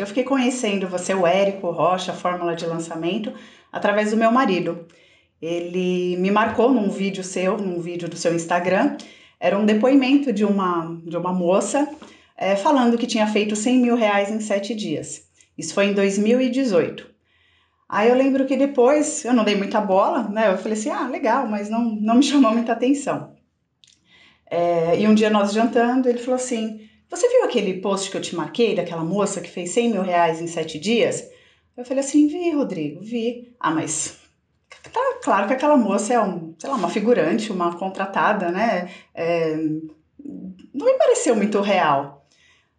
Eu fiquei conhecendo você, o Érico Rocha, a fórmula de lançamento, através do meu marido. Ele me marcou num vídeo seu, num vídeo do seu Instagram. Era um depoimento de uma, de uma moça é, falando que tinha feito 100 mil reais em sete dias. Isso foi em 2018. Aí eu lembro que depois eu não dei muita bola, né? Eu falei assim, ah, legal, mas não, não me chamou muita atenção. É, e um dia nós jantando, ele falou assim: Você viu aquele post que eu te marquei daquela moça que fez 100 mil reais em sete dias? Eu falei assim: Vi, Rodrigo, vi. Ah, mas tá claro que aquela moça é um, sei lá, uma figurante, uma contratada, né? É, não me pareceu muito real.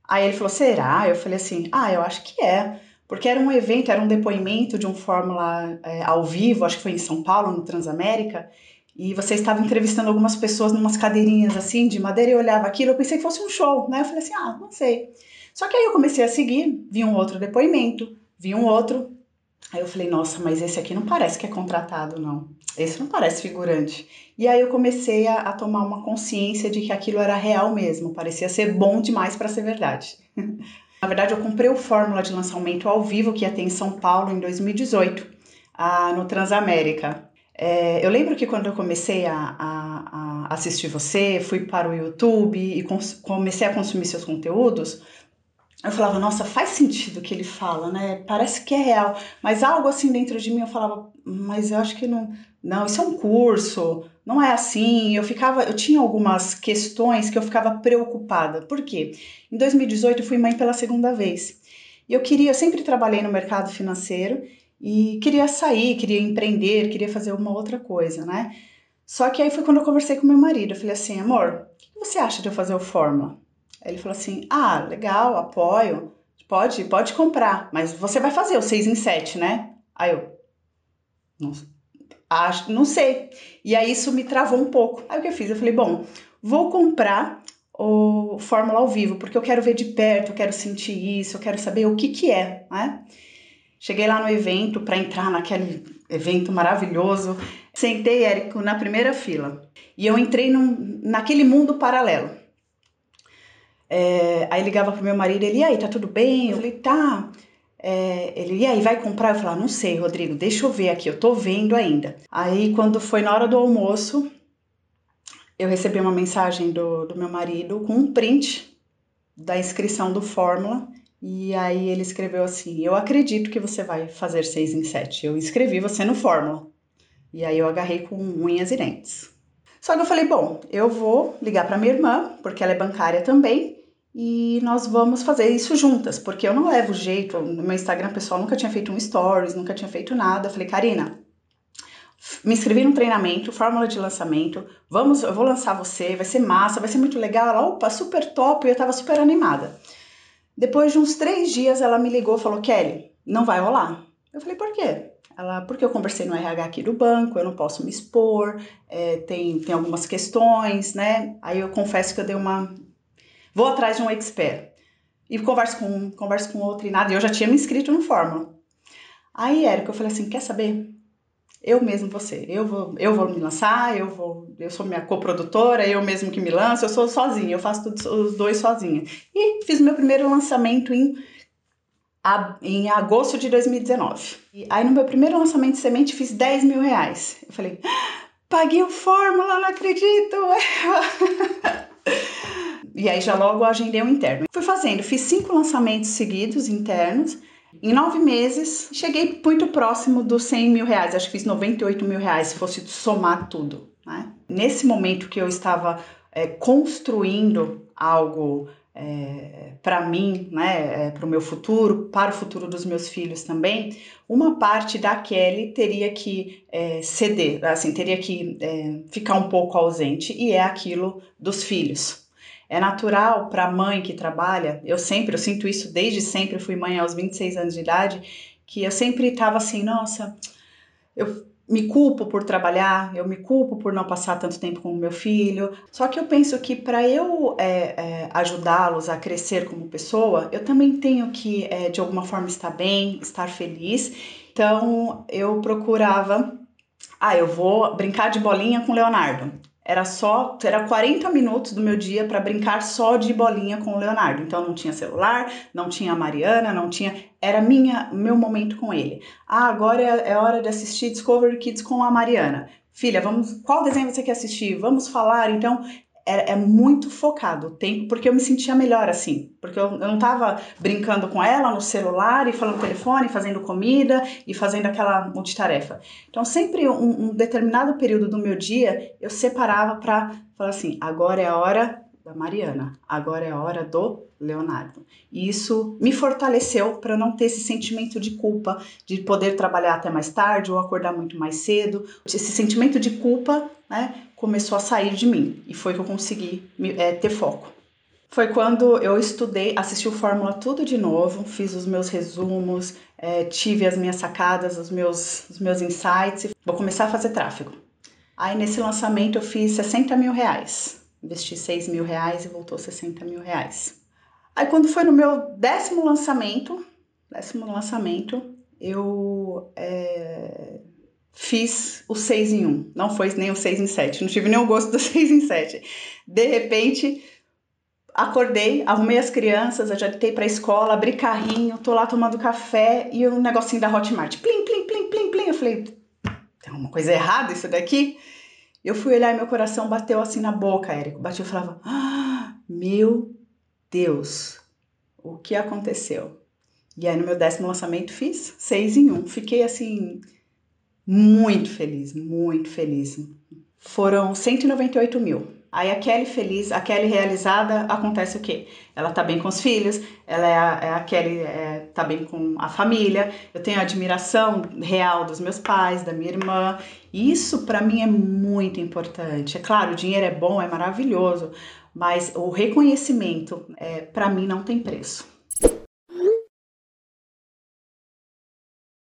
Aí ele falou: Será? Eu falei assim: Ah, eu acho que é. Porque era um evento, era um depoimento de um Fórmula é, ao vivo, acho que foi em São Paulo, no Transamérica, e você estava entrevistando algumas pessoas numas cadeirinhas assim de madeira e eu olhava aquilo, eu pensei que fosse um show, né? Eu falei assim, ah, não sei. Só que aí eu comecei a seguir, vi um outro depoimento, vi um outro. Aí eu falei, nossa, mas esse aqui não parece que é contratado, não. Esse não parece figurante. E aí eu comecei a, a tomar uma consciência de que aquilo era real mesmo, parecia ser bom demais para ser verdade. Na verdade, eu comprei o Fórmula de lançamento ao vivo que ia ter em São Paulo em 2018, ah, no Transamérica. É, eu lembro que quando eu comecei a, a, a, assistir você, fui para o YouTube e comecei a consumir seus conteúdos, eu falava, nossa, faz sentido o que ele fala, né? Parece que é real. Mas algo assim dentro de mim eu falava, mas eu acho que não. Não, isso é um curso, não é assim. Eu ficava, eu tinha algumas questões que eu ficava preocupada. Por quê? Em 2018 eu fui mãe pela segunda vez. E eu queria, eu sempre trabalhei no mercado financeiro e queria sair, queria empreender, queria fazer uma outra coisa, né? Só que aí foi quando eu conversei com meu marido. Eu falei assim, amor, o que você acha de eu fazer o Fórmula? Aí ele falou assim, ah, legal, apoio, pode, pode comprar, mas você vai fazer o 6 em 7, né? Aí eu, não, acho, não sei. E aí isso me travou um pouco. Aí o que eu fiz? Eu falei, bom, vou comprar o Fórmula ao vivo, porque eu quero ver de perto, eu quero sentir isso, eu quero saber o que que é, né? Cheguei lá no evento para entrar naquele evento maravilhoso. Sentei, Érico, na primeira fila. E eu entrei num, naquele mundo paralelo. É, aí ligava pro meu marido, ele, e aí, tá tudo bem? Eu falei, tá. É, ele, e aí, vai comprar? Eu falei, ah, não sei, Rodrigo, deixa eu ver aqui, eu tô vendo ainda. Aí, quando foi na hora do almoço, eu recebi uma mensagem do, do meu marido com um print da inscrição do Fórmula e aí ele escreveu assim: Eu acredito que você vai fazer seis em sete. Eu inscrevi você no Fórmula. E aí eu agarrei com unhas e dentes. Só que eu falei: Bom, eu vou ligar para minha irmã, porque ela é bancária também, e nós vamos fazer isso juntas, porque eu não levo jeito. No meu Instagram pessoal nunca tinha feito um stories, nunca tinha feito nada. Eu falei: Karina, me inscrevi num treinamento, fórmula de lançamento. Vamos, eu vou lançar você, vai ser massa, vai ser muito legal. Ela, opa, super top, eu tava super animada. Depois de uns três dias, ela me ligou e falou: Kelly, não vai rolar. Eu falei: por quê? Ela, porque eu conversei no RH aqui do banco, eu não posso me expor, é, tem, tem algumas questões, né? Aí eu confesso que eu dei uma. Vou atrás de um expert. E converso com um, converso com outro e nada. E eu já tinha me inscrito no Fórmula. Aí, Érica, eu falei assim: quer saber? Eu mesmo você. Eu vou, eu vou me lançar, eu vou, eu sou minha coprodutora, eu mesmo que me lanço, eu sou sozinha, eu faço tudo, os dois sozinha. E fiz meu primeiro lançamento em em agosto de 2019. E aí no meu primeiro lançamento de semente fiz 10 mil reais. Eu falei, paguei o Fórmula, não acredito! e aí já logo agendei o um interno. Fui fazendo, fiz cinco lançamentos seguidos internos em nove meses, cheguei muito próximo dos 100 mil reais, acho que fiz 98 mil reais se fosse somar tudo. Né? Nesse momento que eu estava é, construindo algo é, para mim, né, é, para o meu futuro, para o futuro dos meus filhos também, uma parte da Kelly teria que é, ceder, assim, teria que ficar um pouco ausente, e é aquilo dos filhos. É natural para a mãe que trabalha, eu sempre, eu sinto isso desde sempre, fui mãe aos 26 anos de idade, que eu sempre estava assim, nossa, eu me culpo por trabalhar, eu me culpo por não passar tanto tempo com o meu filho. Só que eu penso que para eu é, é, ajudá-los a crescer como pessoa, eu também tenho que, é, de alguma forma, estar bem, estar feliz. Então eu procurava, ah, eu vou brincar de bolinha com o Leonardo. Era só, era 40 minutos do meu dia para brincar só de bolinha com o Leonardo. Então não tinha celular, não tinha a Mariana, não tinha, era minha, meu momento com ele. Ah, agora é, é hora de assistir Discovery Kids com a Mariana. Filha, vamos, qual desenho você quer assistir? Vamos falar. Então é, é, muito focado o tempo, porque eu me sentia melhor assim. Porque eu, eu não estava brincando com ela no celular e falando no telefone, fazendo comida e fazendo aquela multitarefa. Então, sempre um, um determinado período do meu dia eu separava para falar assim: agora é a hora da Mariana, agora é a hora do Leonardo. E isso me fortaleceu para não ter esse sentimento de culpa, de poder trabalhar até mais tarde ou acordar muito mais cedo. Esse sentimento de culpa né, começou a sair de mim e foi que eu consegui é, ter foco. Foi quando eu estudei, assisti o Fórmula tudo de novo, fiz os meus resumos, é, tive as minhas sacadas, os meus, os meus insights. Vou começar a fazer tráfego. Aí nesse lançamento eu fiz 60 mil reais. Investi 6 mil reais e voltou 60 mil reais. Aí quando foi no meu décimo lançamento, décimo lançamento, eu é, fiz o 6 em 1. Não foi nem o 6 em 7. Não tive o gosto do 6 em 7. De repente, acordei, arrumei as crianças, ajeitei para a escola, abri carrinho, tô lá tomando café e um negocinho da Hotmart. Plim, plim, plim, plim, plim. Eu falei, tem uma coisa errada isso daqui? Eu fui olhar e meu coração bateu assim na boca, Érico. Bateu e falava, ah, meu Deus, o que aconteceu? E aí no meu décimo lançamento fiz seis em um. Fiquei assim muito feliz, muito feliz. Foram 198 mil. Aí a Kelly feliz, a Kelly realizada, acontece o quê? Ela tá bem com os filhos, ela é a, é a Kelly é, tá bem com a família, eu tenho a admiração real dos meus pais, da minha irmã. Isso para mim é muito importante. É claro, o dinheiro é bom, é maravilhoso, mas o reconhecimento é, para mim não tem preço.